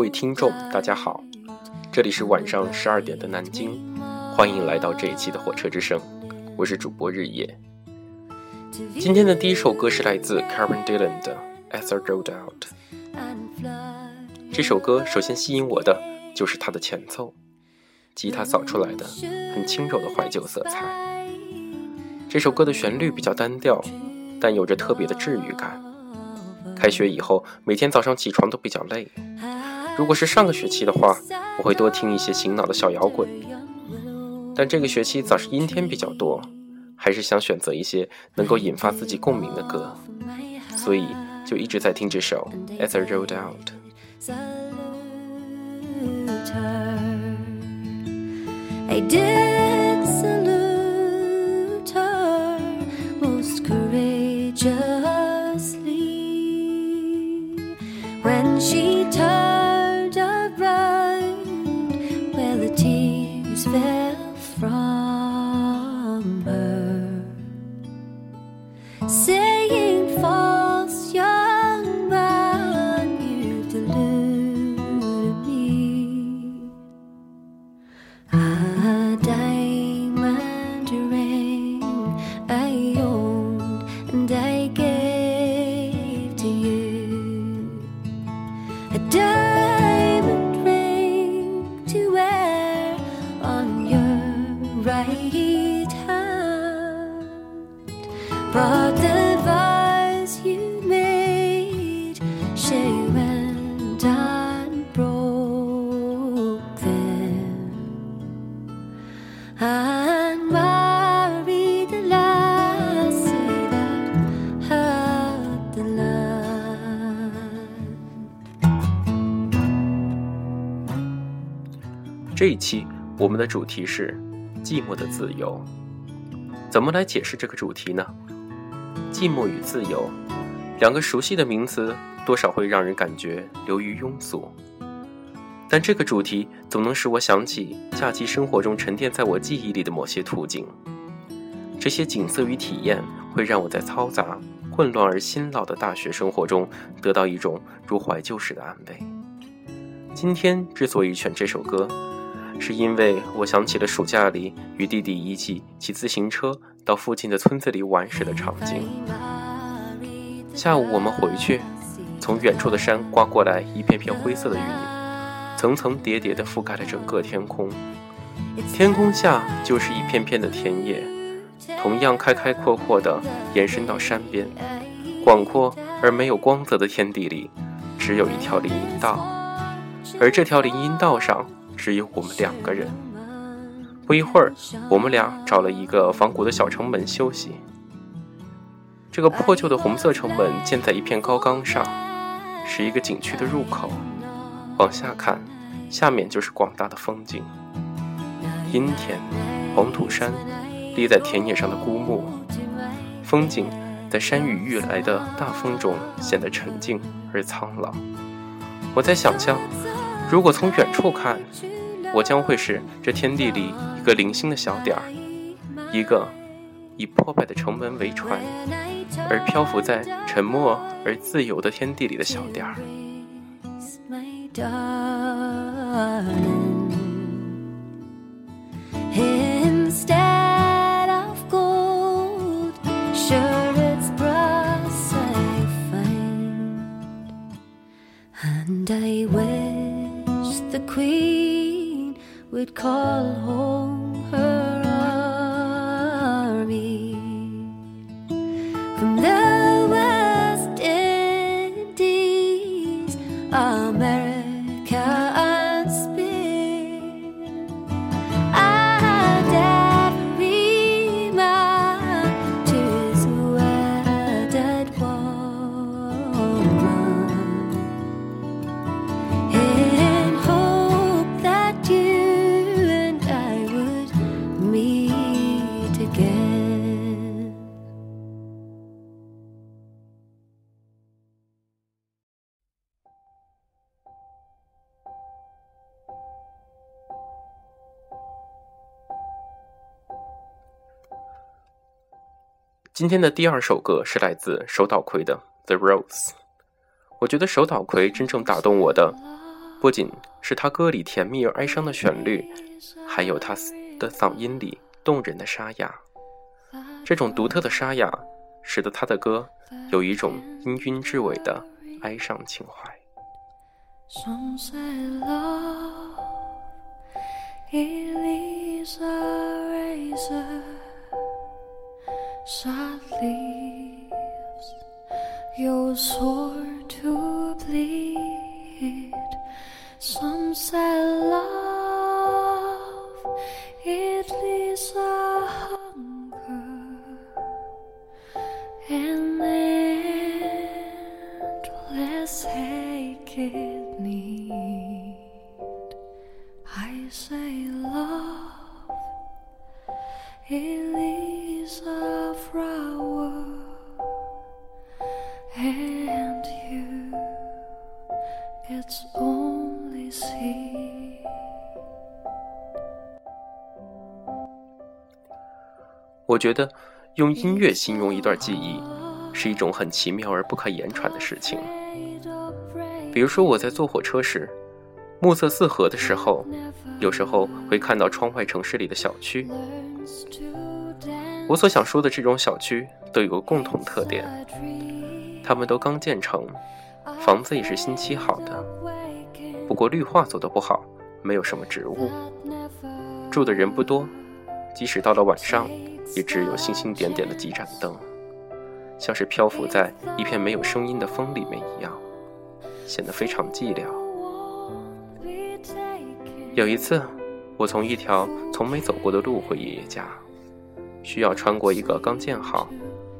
各位听众，大家好，这里是晚上十二点的南京，欢迎来到这一期的火车之声，我是主播日夜。今天的第一首歌是来自 Karen Dillon 的《As I Rode Out》。这首歌首先吸引我的就是它的前奏，吉他扫出来的很轻柔的怀旧色彩。这首歌的旋律比较单调，但有着特别的治愈感。开学以后，每天早上起床都比较累。如果是上个学期的话，我会多听一些醒脑的小摇滚。但这个学期早是阴天比较多，还是想选择一些能够引发自己共鸣的歌，所以就一直在听这首《As I Rode Out》。diamond ring to wear on your right hand. Brought 这一期我们的主题是寂寞的自由。怎么来解释这个主题呢？寂寞与自由，两个熟悉的名词，多少会让人感觉流于庸俗。但这个主题总能使我想起假期生活中沉淀在我记忆里的某些图景。这些景色与体验会让我在嘈杂、混乱而辛劳的大学生活中得到一种如怀旧时的安慰。今天之所以选这首歌。是因为我想起了暑假里与弟弟一起骑自行车到附近的村子里玩时的场景。下午我们回去，从远处的山刮过来一片片灰色的云，层层叠叠地覆盖了整个天空。天空下就是一片片的田野，同样开开阔阔地延伸到山边。广阔而没有光泽的天地里，只有一条林荫道，而这条林荫道上。只有我们两个人。不一会儿，我们俩找了一个仿古的小城门休息。这个破旧的红色城门建在一片高岗上，是一个景区的入口。往下看，下面就是广大的风景：阴天、黄土山、立在田野上的孤木。风景在山雨欲来的大风中显得沉静而苍老。我在想象。如果从远处看，我将会是这天地里一个零星的小点儿，一个以破败的城门为船而漂浮在沉默而自由的天地里的小点儿。今天的第二首歌是来自手岛葵的《The Rose》。我觉得手岛葵真正打动我的，不仅是他歌里甜蜜而哀伤的旋律，还有他的嗓音里动人的沙哑。这种独特的沙哑，使得他的歌有一种氤氲至尾的哀伤情怀。Your sword to bleed. Some say it's only sea. 我觉得用音乐形容一段记忆是一种很奇妙而不可言传的事情。比如说我在坐火车时暮色四合的时候有时候会看到窗外城市里的小区。我所想说的这种小区都有个共同特点他们都刚建成，房子也是新砌好的，不过绿化做得不好，没有什么植物，住的人不多，即使到了晚上，也只有星星点点的几盏灯，像是漂浮在一片没有声音的风里面一样，显得非常寂寥。有一次，我从一条从没走过的路回爷爷家，需要穿过一个刚建好，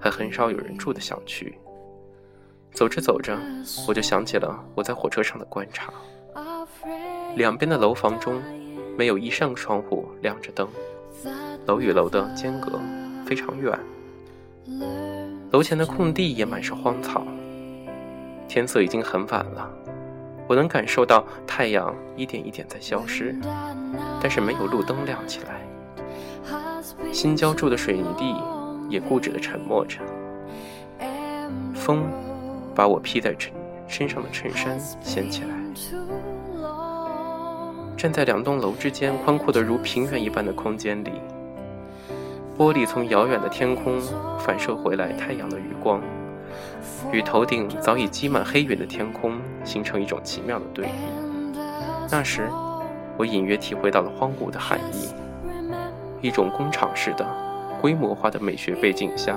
还很少有人住的小区。走着走着，我就想起了我在火车上的观察。两边的楼房中，没有一扇窗户亮着灯，楼与楼的间隔非常远。楼前的空地也满是荒草。天色已经很晚了，我能感受到太阳一点一点在消失，但是没有路灯亮起来。新浇筑的水泥地也固执地沉默着。风。把我披在身身上的衬衫掀起来，站在两栋楼之间宽阔的如平原一般的空间里，玻璃从遥远的天空反射回来太阳的余光，与头顶早已积满黑云的天空形成一种奇妙的对比。那时，我隐约体会到了荒芜的含义，一种工厂式的、规模化的美学背景下。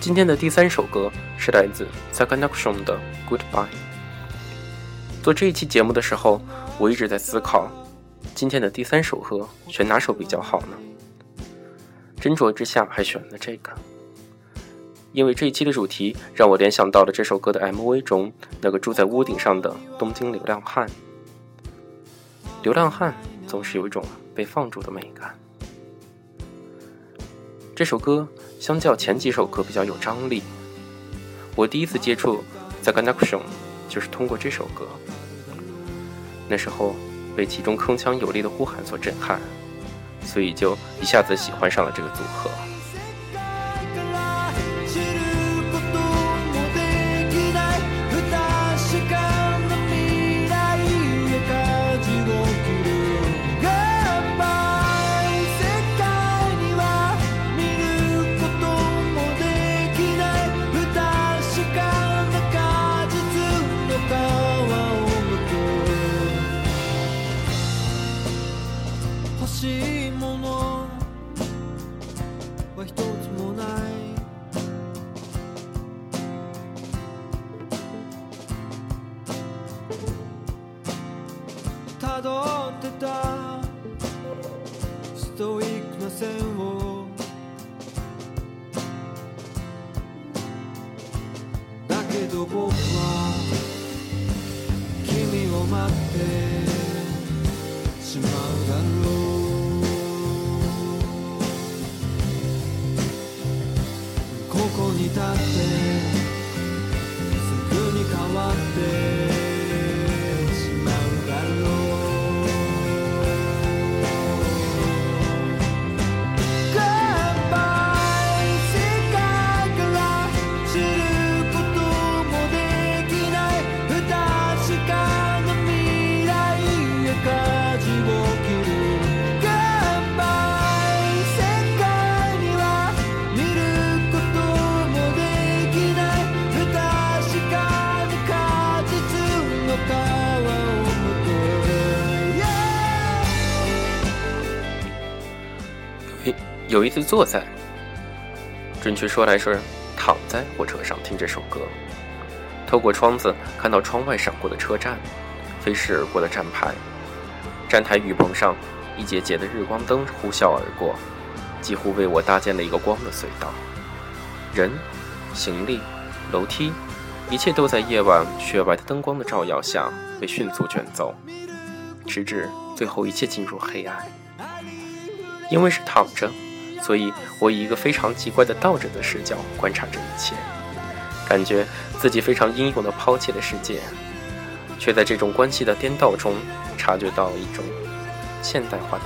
今天的第三首歌是来自 s a k a n a k s h o n 的《Goodbye》。做这一期节目的时候，我一直在思考，今天的第三首歌选哪首比较好呢？斟酌之下，还选了这个，因为这一期的主题让我联想到了这首歌的 MV 中那个住在屋顶上的东京流浪汉。流浪汉总是有一种被放逐的美感。这首歌相较前几首歌比较有张力。我第一次接触 The Connection 就是通过这首歌，那时候被其中铿锵有力的呼喊所震撼，所以就一下子喜欢上了这个组合。たってすぐに変わって一次坐在，准确说来是躺在火车上听这首歌，透过窗子看到窗外闪过的车站，飞逝而过的站牌，站台雨棚上一节节的日光灯呼啸而过，几乎为我搭建了一个光的隧道。人、行李、楼梯，一切都在夜晚雪白的灯光的照耀下被迅速卷走，直至最后一切进入黑暗。因为是躺着，所以我以一个非常奇怪的道者的视角观察这一切，感觉自己非常英勇的抛弃了世界，却在这种关系的颠倒中察觉到一种现代化的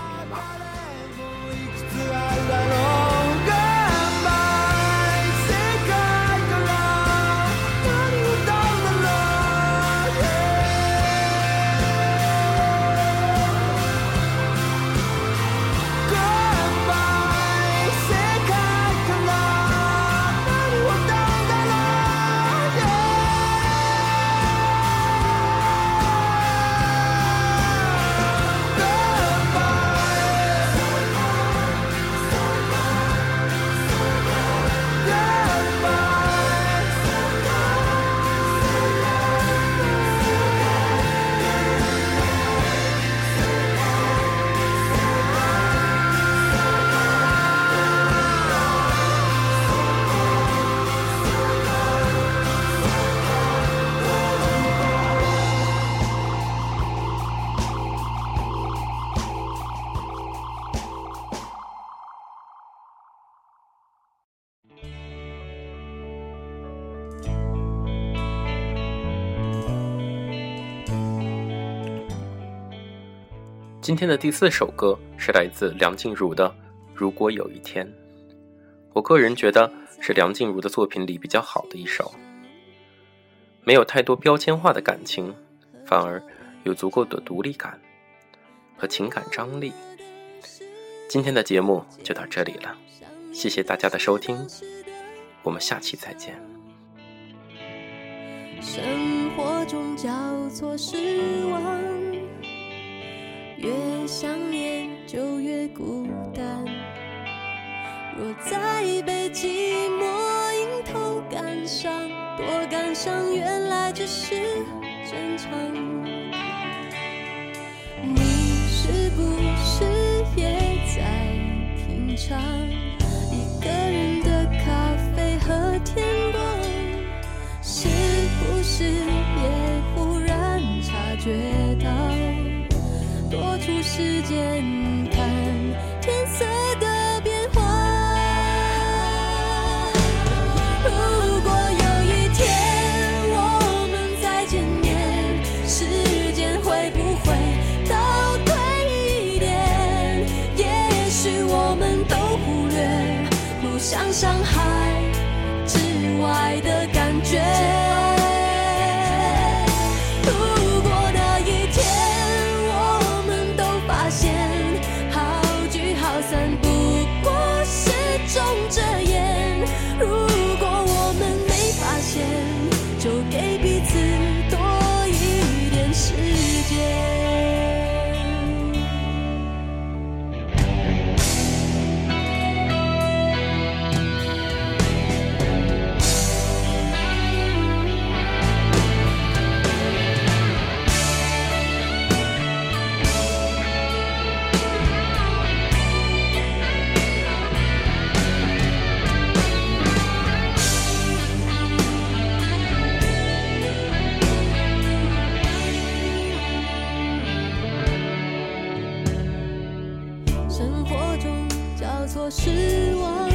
今天的第四首歌是来自梁静茹的《如果有一天》，我个人觉得是梁静茹的作品里比较好的一首，没有太多标签化的感情，反而有足够的独立感和情感张力。今天的节目就到这里了，谢谢大家的收听，我们下期再见。生活中交错失望，越想念就越孤单。若再被寂寞迎头赶上，多感伤，原来只是正常。你是不是也在品尝一个人的咖啡和天光？是不是世界错，是我。